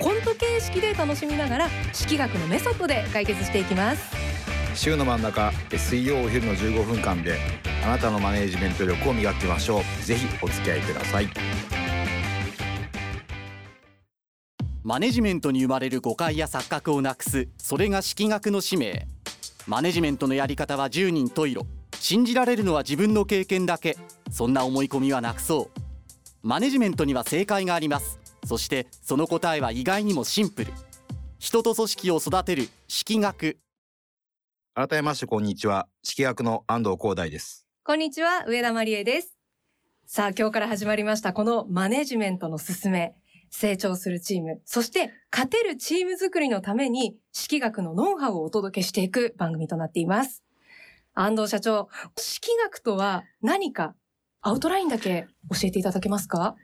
コント形式で楽しみながら式学のメソッドで解決していきます。週の真ん中水曜お昼の15分間であなたのマネジメント力を磨きましょう。ぜひお付き合いください。マネジメントに生まれる誤解や錯覚をなくすそれが式学の使命。マネジメントのやり方は10人十色。信じられるのは自分の経験だけ。そんな思い込みはなくそう。マネジメントには正解がありますそしてその答えは意外にもシンプル。人と組織を育てる式学。改めましてこんにちは。式役の安藤光大です。こんにちは上田真理恵です。さあ今日から始まりましたこのマネジメントのすすめ。成長するチーム。そして勝てるチーム作りのために式学のノウハウをお届けしていく番組となっています。安藤社長式学とは何かアウトラインだけ教えていただけますか？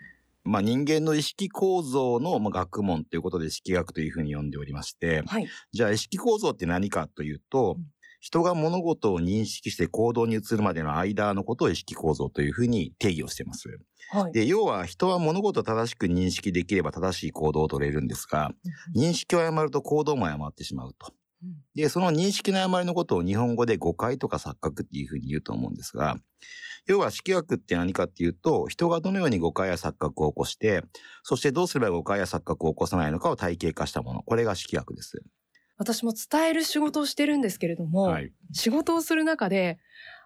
まあ人間の意識構造のまあ学問ということで式学というふうに呼んでおりましてはいじゃあ意識構造って何かというと、うん人が物事を認識して行動に移るまでの間のことを意識構造というふうに定義をしています。はいで、要は人は物事を正しく認識できれば正しい行動を取れるんですが、認識を誤ると行動も誤ってしまうと。うんで、その認識の誤りのことを日本語で誤解とか錯覚っていうふうに言うと思うんですが、要は式学って何かっていうと、人がどのように誤解や錯覚を起こして、そしてどうすれば誤解や錯覚を起こさないのかを体系化したもの。これが式学です。私も伝える仕事をしてるんですけれども、はい。仕事をする中で、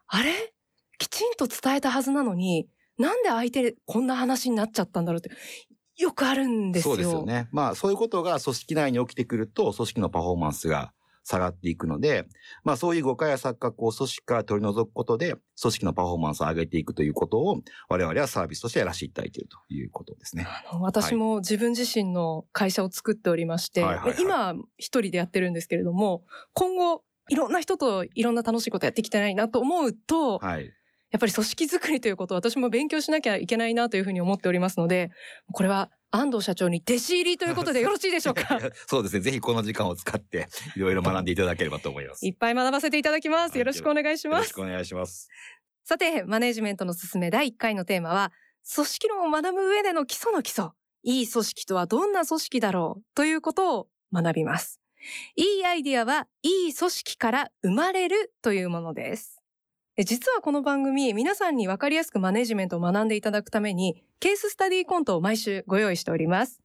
あれ？きちんと伝えたはずなのに、なんで相手こんな話になっちゃったんだろうって、よくあるんですよ。そうですよね。まあそういうことが組織内に起きてくると、組織のパフォーマンスが下がっていくので、まあそういう誤解や錯覚を組織から取り除くことで、組織のパフォーマンスを上げていくということを、我々はサービスとしてやらせていただいているということですね。私も自分自身の会社を作っておりまして、はいはいはい今一人でやってるんですけれども、今後いろんな人といろんな楽しいことやっていきたいなと思うと、はい。やっぱり組織づくりということを私も勉強しなきゃいけないなというふうに思っておりますので、これは安藤社長に弟子入りということでよろしいでしょうか？そうですね。ぜひこの時間を使って、いろいろ学んでいただければと思います。いっぱい学ばせていただきます。はいよろしくお願いしますよろしく。お願いします。さて、マネジメントのすすめ第1回のテーマは、組織論を学ぶ上での基礎の基礎。いい組織とはどんな組織だろうということを学びます。いいアイディアはいい組織から生まれるというものです。で実はこの番組、皆さんに分かりやすくマネジメントを学んでいただくために、ケーススタディコントを毎週ご用意しております。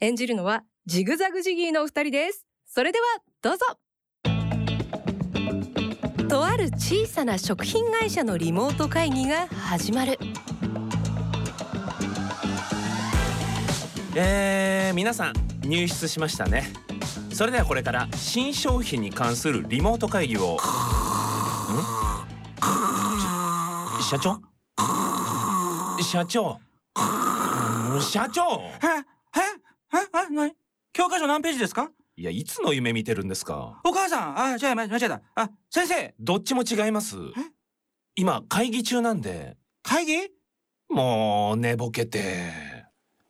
演じるのは、ジグザグジギーのお二人です。それでは、どうぞとある小さな食品会社のリモート会議が始まるえー、皆さん入室しましたねそれではこれから新商品に関するリモート会議を社長？社長。うん社長。ええええなに教科書何ページですか？いやいつの夢見てるんですか？お母さん。あ、じゃあ、間違えた。あ、先生。どっちも違います。今会議中なんで。会議？もう寝ぼけて。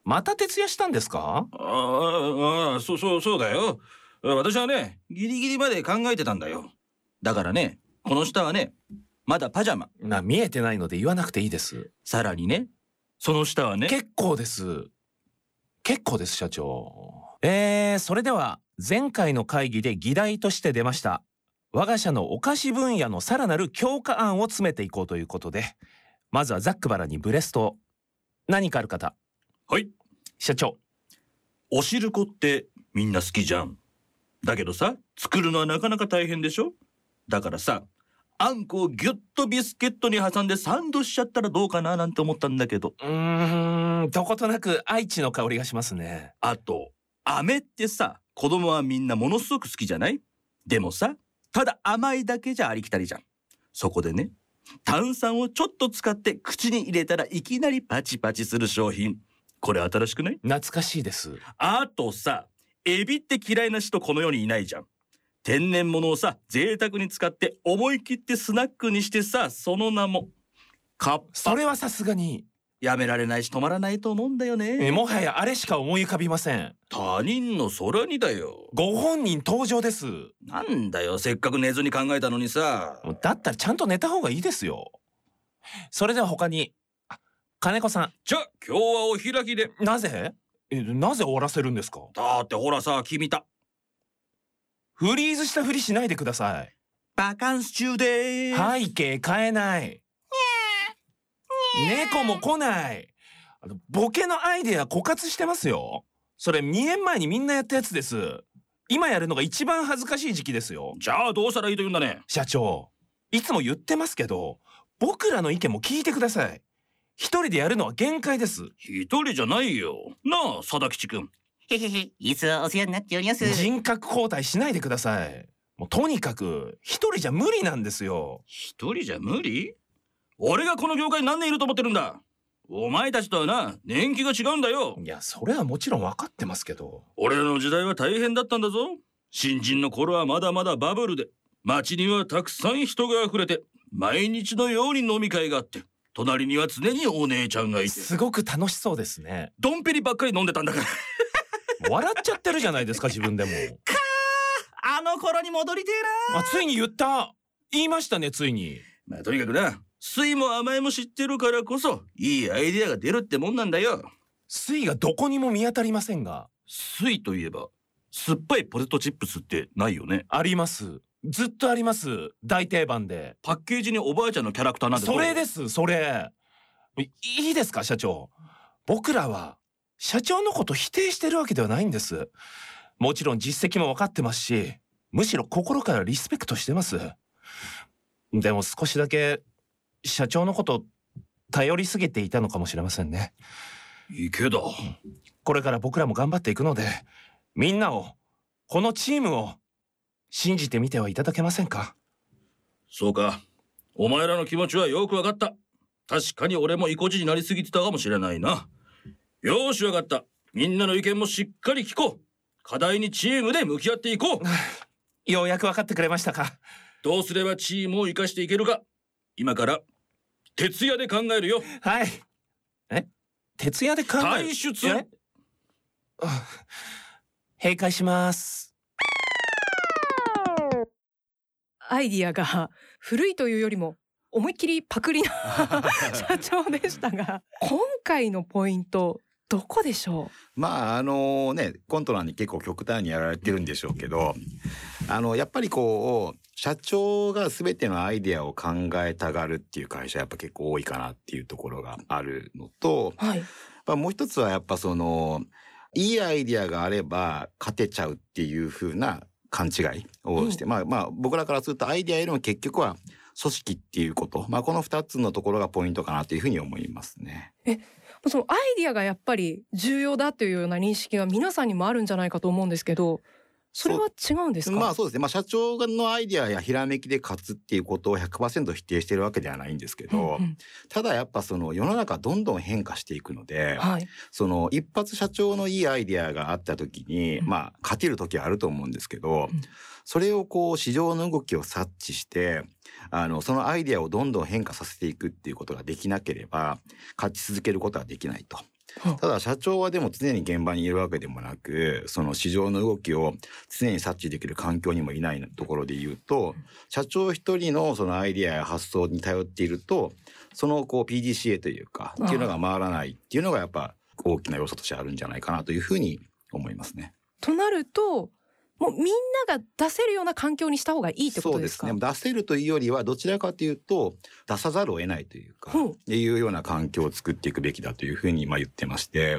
また徹夜したんですか？ああ、ああ、そう、そう、そうだよ。私はね、ギリギリまで考えてたんだよ。だからね、この下はね、まだパジャマ。な見えてないので言わなくていいですさらにね、その下はね、結構です。結構です、社長。えー、それでは、前回の会議で議題として出ました。我が社のお菓子分野のさらなる強化案を詰めていこうということで、まずはザックバラにブレスト。何かある方？はい。社長。おしるこってみんな好きじゃん。だけどさ、作るのはなかなか大変でしょ？だからさ、あんこをぎゅっとビスケットに挟んでサンドしちゃったらどうかななんて思ったんだけど。うーん、どことなく愛知の香りがしますね。あと、飴ってさ、子供はみんなものすごく好きじゃない？でもさ、ただ甘いだけじゃありきたりじゃん。そこでね、炭酸をちょっと使って口に入れたらいきなりパチパチする商品。これ新しくない？懐かしいです。あとさ、エビって嫌いな人この世にいないじゃん。天然物をさ贅沢に使って思い切ってスナックにしてさその名もカッパ。それはさすがに。やめられないし止まらないと思うんだよね。えもはやあれしか思い浮かびません。他人の空にだよ。ご本人登場です。なんだよせっかく寝ずに考えたのにさ。だったらちゃんと寝た方がいいですよ。それでは他にあ金子さじゃあ今日はお開きで。んなぜ？えなぜ終わらせるんですか？だってほらさ君たフリーズしたふりしないでください。バカンス中で背景変えない。猫も来ない。あのボケのアイデア枯渇してますよ。それ2年前にみんなやったやつです。今やるのが一番恥ずかしい時期ですよ。じゃあどうしたらいいと言うんだね。社長いつも言ってますけど僕らの意見も聞いてください。一人でやるのは限界です。一人じゃないよ。なあ佐田吉くんへへへ、いつお世話になっております。人格交代しないでください。もうとにかく一人じゃ無理なんですよ。一人じゃ無理？俺がこの業界に何年いると思ってるんだ？お前たちとはな年季が違うんだよ。いやそれはもちろん分かってますけど。俺らの時代は大変だったんだぞ。新人の頃はまだまだバブルで。街にはたくさん人が溢れて毎日のように飲み会があって隣には常にお姉ちゃんがいて。すごく楽しそうですね。ドンペリばっかり飲んでたんだから笑っちゃってるじゃないですか 自分でも。あの頃に戻りてえあついに言った。言いましたねついに。なまあとにかくな。酸いも甘いも知ってるからこそいいアイデアが出るってもんなんだよ。水がどこにも見当たりませんが。酸いといえば酸っぱいポテトチップスってないよね。あります。ずっとあります。大定番で。パッケージにおばあちゃんのキャラクターなんてどう？それですそれいいいですか社長僕らは社長のこと否定してるわけではないんです。もちろん実績も分かってますしむしろ心からリスペクトしてます。でも少しだけ社長のこと頼りすぎていたのかもしれませんね。池だこれから僕らも頑張っていくのでみんなをこのチームを信じてみてはいただけませんか？そうか。お前らの気持ちはよくわかった。確かに俺も意固地になりすぎてたかもしれないなよーしわかった。みんなの意見もしっかり聞こう。課題にチームで向き合っていこう。ようやく分かってくれましたか。どうすればチームを生かしていけるか。今から徹夜で考えるよ。はい。え？徹夜で考える？退出？閉会します。アイディアが古いというよりも思いっきりパクリな 社長でしたが今回のポイントどこでしょまああのねコントラに結構極端にやられてるんでしょうけどあのやっぱりこう社長が全てのアイデアを考えたがるっていう会社やっぱ結構多いかなっていうところがあるのと、うはい。まあ、もう一つはやっぱそのいいアイデアがあれば勝てちゃうっていう風な勘違いをして、まあまあ僕らからするとアイデアよりも結局は組織っていうこと、まあ、この2つのところがポイントかなというふうに思いますね。そのアイディアがやっぱり重要だというような認識が皆さんにもあるんじゃないかと思うんですけどそれは違うんですか？まあそうですね、まあ、社長のアイデアやひらめきで勝つっていうことを100%否定してるわけではないんですけど、うんうん。ただやっぱその世の中どんどん変化していくので、はい。その一発社長のいいアイデアがあった時に、うん。まあ勝てる時はあると思うんですけど、うん。それをこう市場の動きを察知してあのそのアイデアをどんどん変化させていくっていうことができなければ勝ち続けることはできないと。うんただ社長はでも常に現場にいるわけでもなくその市場の動きを常に察知できる環境にもいないところで言うと社長一人のそのアイデアや発想に頼っているとそのこう PDCA というかっていうのが回らないっていうのがやっぱ大きな要素としてあるんじゃないかなというふうに思いますね。となるともうみんなが出せるような環境にした方がいいってことですか？そうですね。出せるというよりはどちらかというと出さざるを得ないというか、っていうような環境を作っていくべきだというふうにまあ言ってまして。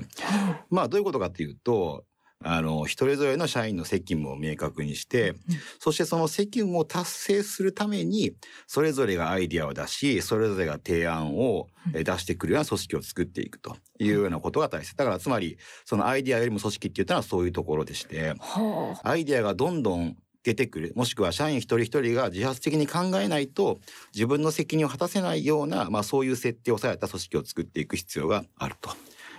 まあどういうことかというとあの一人ぞれの社員の責務を明確にして、そしてその責務を達成するためにそれぞれがアイディアを出しそれぞれが提案をえ出してくるような組織を作っていくというようなことが大切。だからつまりそのアイディアよりも組織って言ったのはそういうところでしてはあ。アイデアがどんどん出てくる。もしくは社員一人一人が自発的に考えないと自分の責任を果たせないような、まあ、そういう設定をされた組織を作っていく必要があると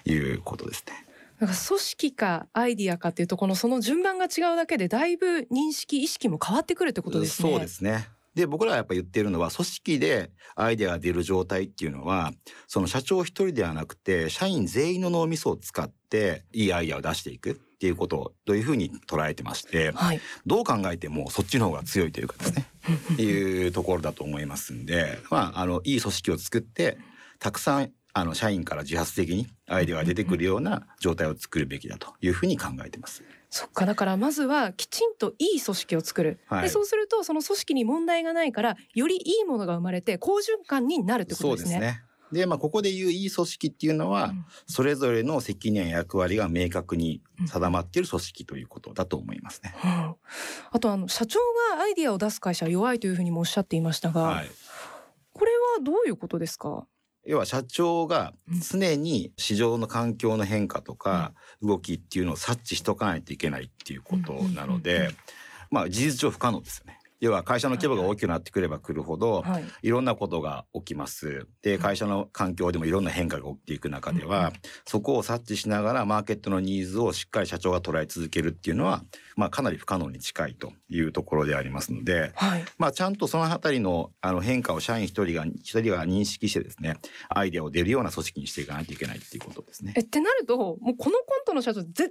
いうことですね。なんか組織かアイディアかっていうとこのその順番が違うだけでだいぶ認識意識も変わってくるってことですね。そうですね。で僕らはやっぱ言ってるのは組織でアイデアが出る状態っていうのはその社長一人ではなくて社員全員の脳みそを使っていいアイデアを出していくっていうことをどういうふうに捉えてましてはい。どう考えてもそっちの方が強いというかですねっていうところだと思いますんで、まあ、あのいい組織を作ってたくさんあの社員から自発的にアイデアが出てくるような状態を作るべきだというふうに考えてます。そっかだからまずはきちんといい組織を作る、はいでそうするとその組織に問題がないからよりいいものが生まれて好循環になるってことですね。ですね。で、まあ、ここで言ういい組織っていうのは、うんそれぞれの責任や役割が明確に定まっている組織ということだと思いますね。うんあとあの社長がアイディアを出す会社は弱いというふうにもおっしゃっていましたが、はい。これはどういうことですか？要は社長が常に市場の環境の変化とか動きっていうのを察知しとかないといけないっていうことなので、まあ事実上不可能ですよね。要は会社の規模が大きくなってくればくるほど、はい。いろんなことが起きます。で、会社の環境でもいろんな変化が起きていく中でうんは、そこを察知しながらマーケットのニーズをしっかり社長が捉え続けるっていうのは、まあかなり不可能に近いというところでありますので、はい。まあちゃんとそのあたりのあの変化を社員一人が、一人が認識してですね、アイデアを出るような組織にしていかないといけないっていうことですねえ。ってなるともうこのコントの社長全然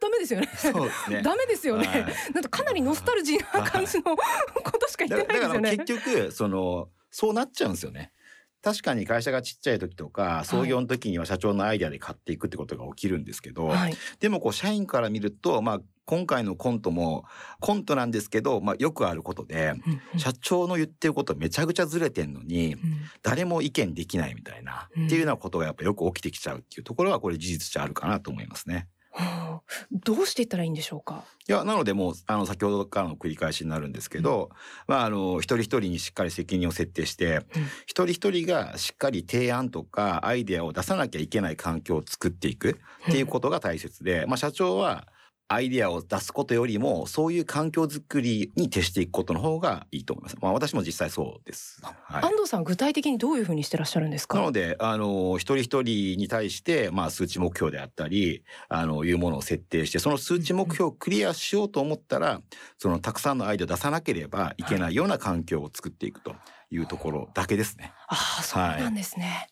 ダメですよね。そうですね。ダメですよね。はいなんかかなりノスタルジーな感じの ことしか言ってだだからないですよね。結局そのそうなっちゃうんですよね。確かに会社がちっちゃい時とか創業の時には社長のアイデアで買っていくってことが起きるんですけど、はい。でもこう社員から見ると、まあ、今回のコントもコントなんですけど、まあ、よくあることで社長の言ってることめちゃくちゃずれてんのにうん誰も意見できないみたいな、うんっていうようなことがやっぱよく起きてきちゃうっていうところはこれ事実じゃあるかなと思いますね。はあどうしていったらいいんでしょうか？いやなのでもうあの先ほどからの繰り返しになるんですけど、まあ、あの一人一人にしっかり責任を設定して、一人一人がしっかり提案とかアイデアを出さなきゃいけない環境を作っていくっていうことが大切で、まあ、社長はアイデアを出すことよりもそういう環境づくりに徹していくことの方がいいと思います。まあ、私も実際そうです。はい安藤さん具体的にどういうふうにしてらっしゃるんですか？なので、あの、一人一人に対して、まあ、数値目標であったり、あの、いうものを設定して、その数値目標をクリアしようと思ったら、その、たくさんのアイデアを出さなければいけないような環境を作っていくというところだけですね。ああそうなんですね。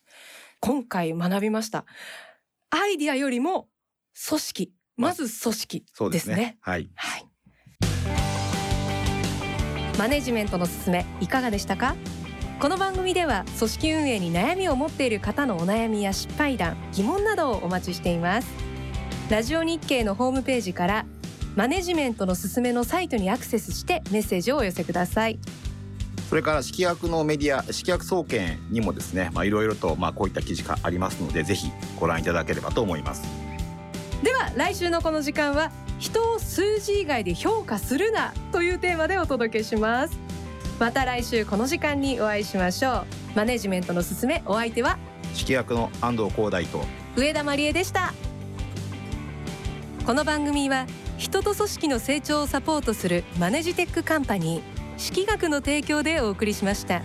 今回学びました。アイディアよりも組織、まず組織でねですすね。。はい。はい。マネジメントのすすめいかがでしたか？この番組では組織運営に悩みを持っている方のお悩みや失敗談疑問などをお待ちしていますラジオ日経のホームページからマネジメントのすすめのサイトにアクセスしてメッセージをお寄せくださいそれから、式薬のメディア、式薬総研にもですね、まあ、いろいろと、まあ、こういった記事がありますので、ぜひご覧いただければと思います。では来週のこの時間は人を数字以外で評価するなというテーマでお届けします。また来週この時間にお会いしましょう。マネジメントのすすめお相手は式薬の安藤光大と、上田真理恵でしたこの番組は人と組織の成長をサポートするマネジテックカンパニー識学の提供でお送りしました。